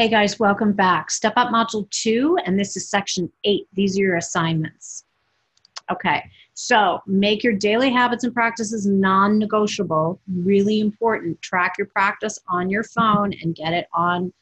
Hey guys, welcome back. Step Up Module 2, and this is Section 8. These are your assignments. Okay, so make your daily habits and practices non negotiable. Really important. Track your practice on your phone and get it on